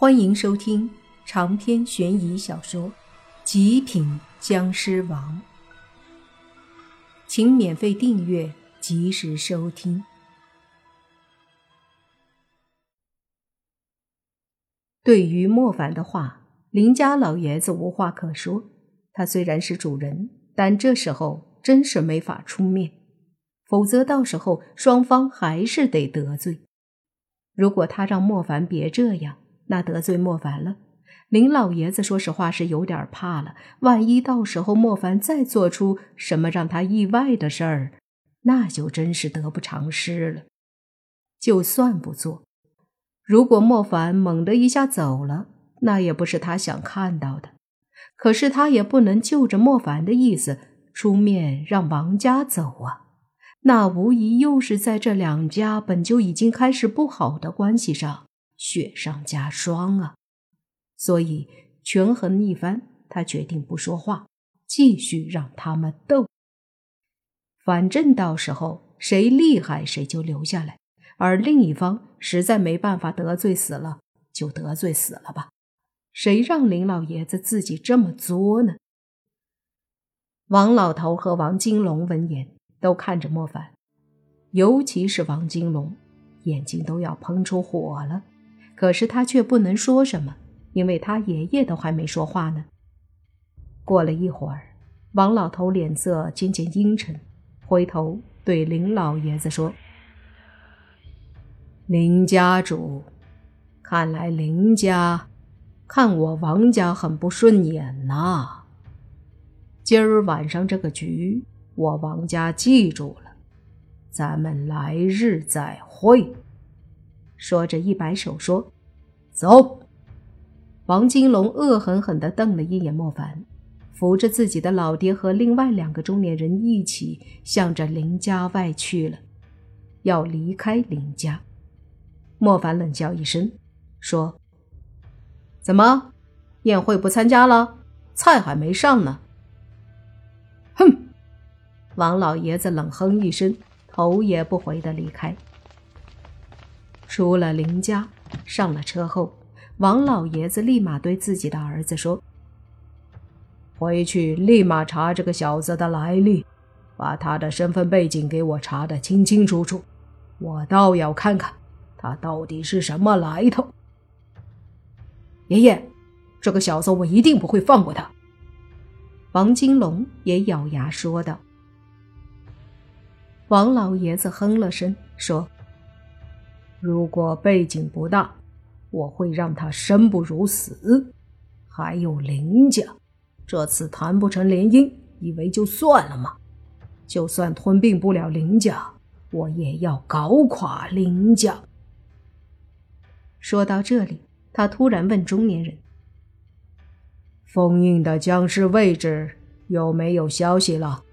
欢迎收听长篇悬疑小说《极品僵尸王》，请免费订阅，及时收听。对于莫凡的话，林家老爷子无话可说。他虽然是主人，但这时候真是没法出面，否则到时候双方还是得得罪。如果他让莫凡别这样。那得罪莫凡了，林老爷子说实话是有点怕了。万一到时候莫凡再做出什么让他意外的事儿，那就真是得不偿失了。就算不做，如果莫凡猛地一下走了，那也不是他想看到的。可是他也不能就着莫凡的意思出面让王家走啊，那无疑又是在这两家本就已经开始不好的关系上。雪上加霜啊！所以权衡一番，他决定不说话，继续让他们斗。反正到时候谁厉害谁就留下来，而另一方实在没办法得罪死了，就得罪死了吧。谁让林老爷子自己这么作呢？王老头和王金龙闻言都看着莫凡，尤其是王金龙，眼睛都要喷出火了。可是他却不能说什么，因为他爷爷都还没说话呢。过了一会儿，王老头脸色渐渐阴沉，回头对林老爷子说：“林家主，看来林家看我王家很不顺眼呐。今儿晚上这个局，我王家记住了，咱们来日再会。”说着，一摆手说：“走。”王金龙恶狠狠地瞪了一眼莫凡，扶着自己的老爹和另外两个中年人一起向着林家外去了，要离开林家。莫凡冷笑一声，说：“怎么，宴会不参加了？菜还没上呢。”哼！王老爷子冷哼一声，头也不回地离开。出了林家，上了车后，王老爷子立马对自己的儿子说：“回去立马查这个小子的来历，把他的身份背景给我查得清清楚楚，我倒要看看他到底是什么来头。”爷爷，这个小子我一定不会放过他。”王金龙也咬牙说道。王老爷子哼了声说。如果背景不大，我会让他生不如死。还有林家，这次谈不成联姻，以为就算了吗？就算吞并不了林家，我也要搞垮林家。说到这里，他突然问中年人：“封印的僵尸位置有没有消息了？”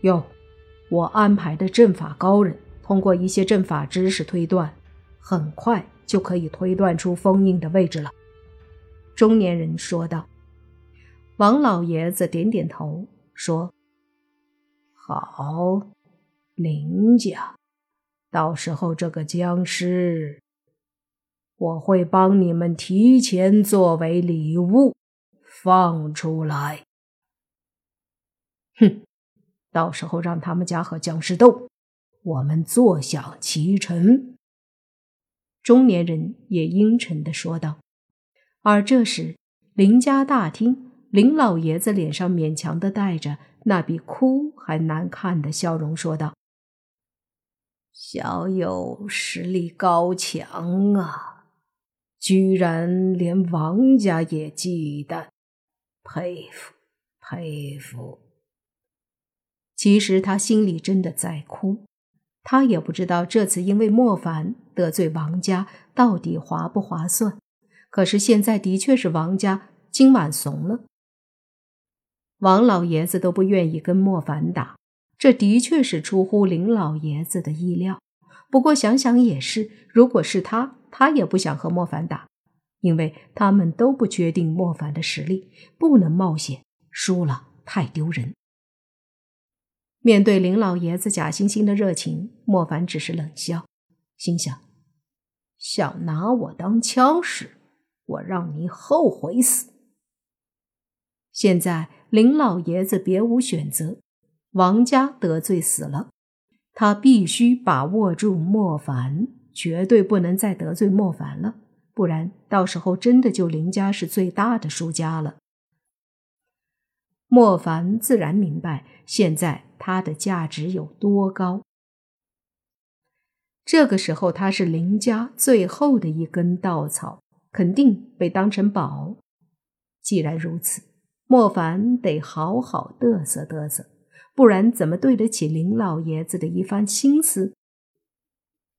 有，我安排的阵法高人。通过一些阵法知识推断，很快就可以推断出封印的位置了。”中年人说道。王老爷子点点头说：“好，林家，到时候这个僵尸，我会帮你们提前作为礼物放出来。哼，到时候让他们家和僵尸斗。”我们坐享其成。”中年人也阴沉的说道。而这时，林家大厅，林老爷子脸上勉强的带着那比哭还难看的笑容，说道：“小友实力高强啊，居然连王家也忌惮，佩服佩服。”其实他心里真的在哭。他也不知道这次因为莫凡得罪王家到底划不划算，可是现在的确是王家今晚怂了。王老爷子都不愿意跟莫凡打，这的确是出乎林老爷子的意料。不过想想也是，如果是他，他也不想和莫凡打，因为他们都不确定莫凡的实力，不能冒险，输了太丢人。面对林老爷子假惺惺的热情，莫凡只是冷笑，心想：想拿我当枪使，我让你后悔死。现在林老爷子别无选择，王家得罪死了，他必须把握住莫凡，绝对不能再得罪莫凡了，不然到时候真的就林家是最大的输家了。莫凡自然明白现在他的价值有多高。这个时候他是林家最后的一根稻草，肯定被当成宝。既然如此，莫凡得好好嘚瑟嘚瑟，不然怎么对得起林老爷子的一番心思？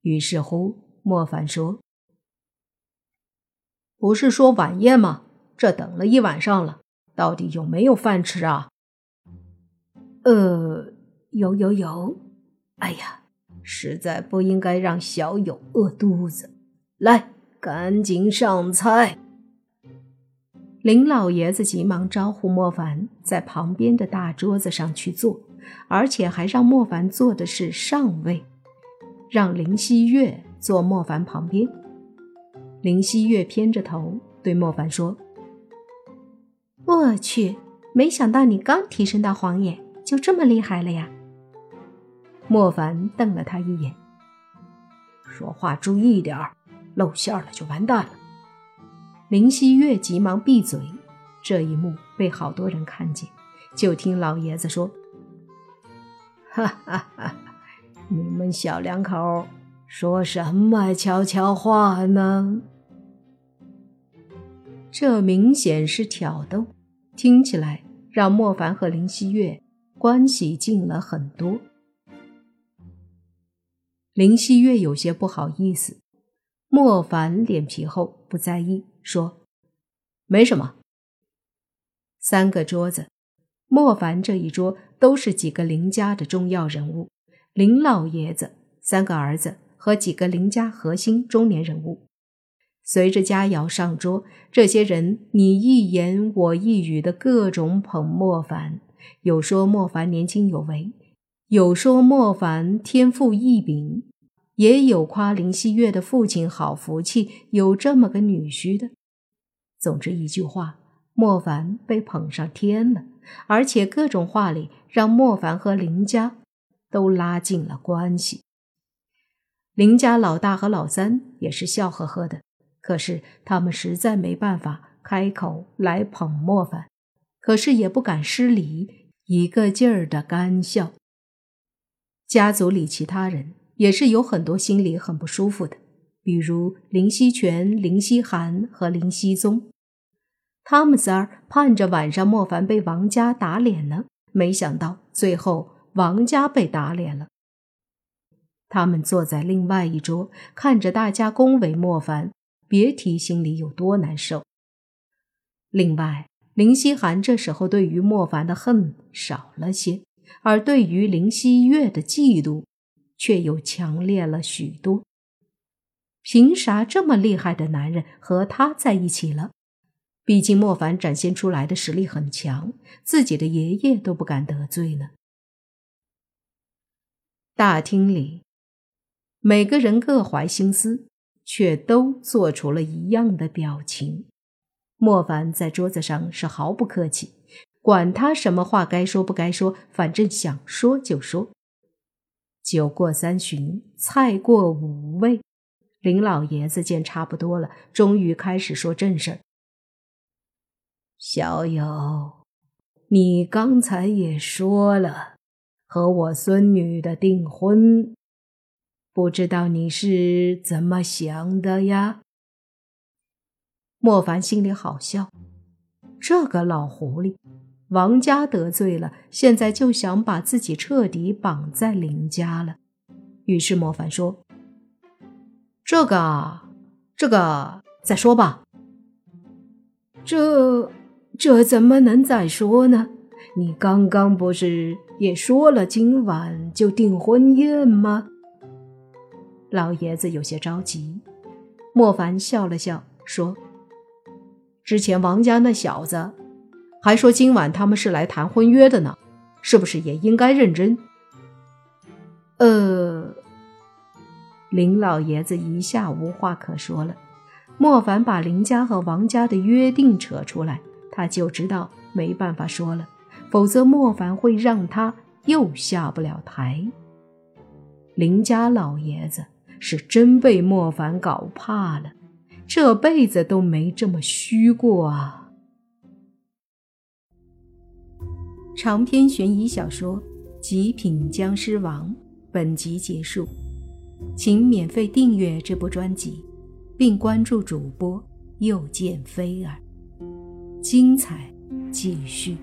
于是乎，莫凡说：“不是说晚宴吗？这等了一晚上了。”到底有没有饭吃啊？呃，有有有。哎呀，实在不应该让小友饿肚子。来，赶紧上菜。林老爷子急忙招呼莫凡在旁边的大桌子上去坐，而且还让莫凡坐的是上位，让林希月坐莫凡旁边。林希月偏着头对莫凡说。我去，没想到你刚提升到黄眼就这么厉害了呀！莫凡瞪了他一眼，说话注意点儿，露馅了就完蛋了。林希月急忙闭嘴。这一幕被好多人看见，就听老爷子说：“哈哈哈，你们小两口说什么悄悄话呢？”这明显是挑逗。听起来让莫凡和林希月关系近了很多。林希月有些不好意思，莫凡脸皮厚，不在意，说：“没什么。”三个桌子，莫凡这一桌都是几个林家的重要人物，林老爷子、三个儿子和几个林家核心中年人物。随着佳肴上桌，这些人你一言我一语的各种捧莫凡，有说莫凡年轻有为，有说莫凡天赋异禀，也有夸林希月的父亲好福气，有这么个女婿的。总之一句话，莫凡被捧上天了，而且各种话里让莫凡和林家都拉近了关系。林家老大和老三也是笑呵呵的。可是他们实在没办法开口来捧莫凡，可是也不敢失礼，一个劲儿的干笑。家族里其他人也是有很多心里很不舒服的，比如林希全、林希涵和林希宗，他们仨儿盼着晚上莫凡被王家打脸呢，没想到最后王家被打脸了。他们坐在另外一桌，看着大家恭维莫凡。别提心里有多难受。另外，林希涵这时候对于莫凡的恨少了些，而对于林希月的嫉妒却又强烈了许多。凭啥这么厉害的男人和他在一起了？毕竟莫凡展现出来的实力很强，自己的爷爷都不敢得罪呢。大厅里，每个人各怀心思。却都做出了一样的表情。莫凡在桌子上是毫不客气，管他什么话该说不该说，反正想说就说。酒过三巡，菜过五味，林老爷子见差不多了，终于开始说正事儿。小友，你刚才也说了，和我孙女的订婚。不知道你是怎么想的呀？莫凡心里好笑，这个老狐狸，王家得罪了，现在就想把自己彻底绑在林家了。于是莫凡说：“这个，这个再说吧。这，这怎么能再说呢？你刚刚不是也说了今晚就订婚宴吗？”老爷子有些着急，莫凡笑了笑说：“之前王家那小子还说今晚他们是来谈婚约的呢，是不是也应该认真？”呃，林老爷子一下无话可说了。莫凡把林家和王家的约定扯出来，他就知道没办法说了，否则莫凡会让他又下不了台。林家老爷子是真被莫凡搞怕了，这辈子都没这么虚过啊！长篇悬疑小说《极品僵尸王》本集结束，请免费订阅这部专辑，并关注主播又见菲儿，精彩继续。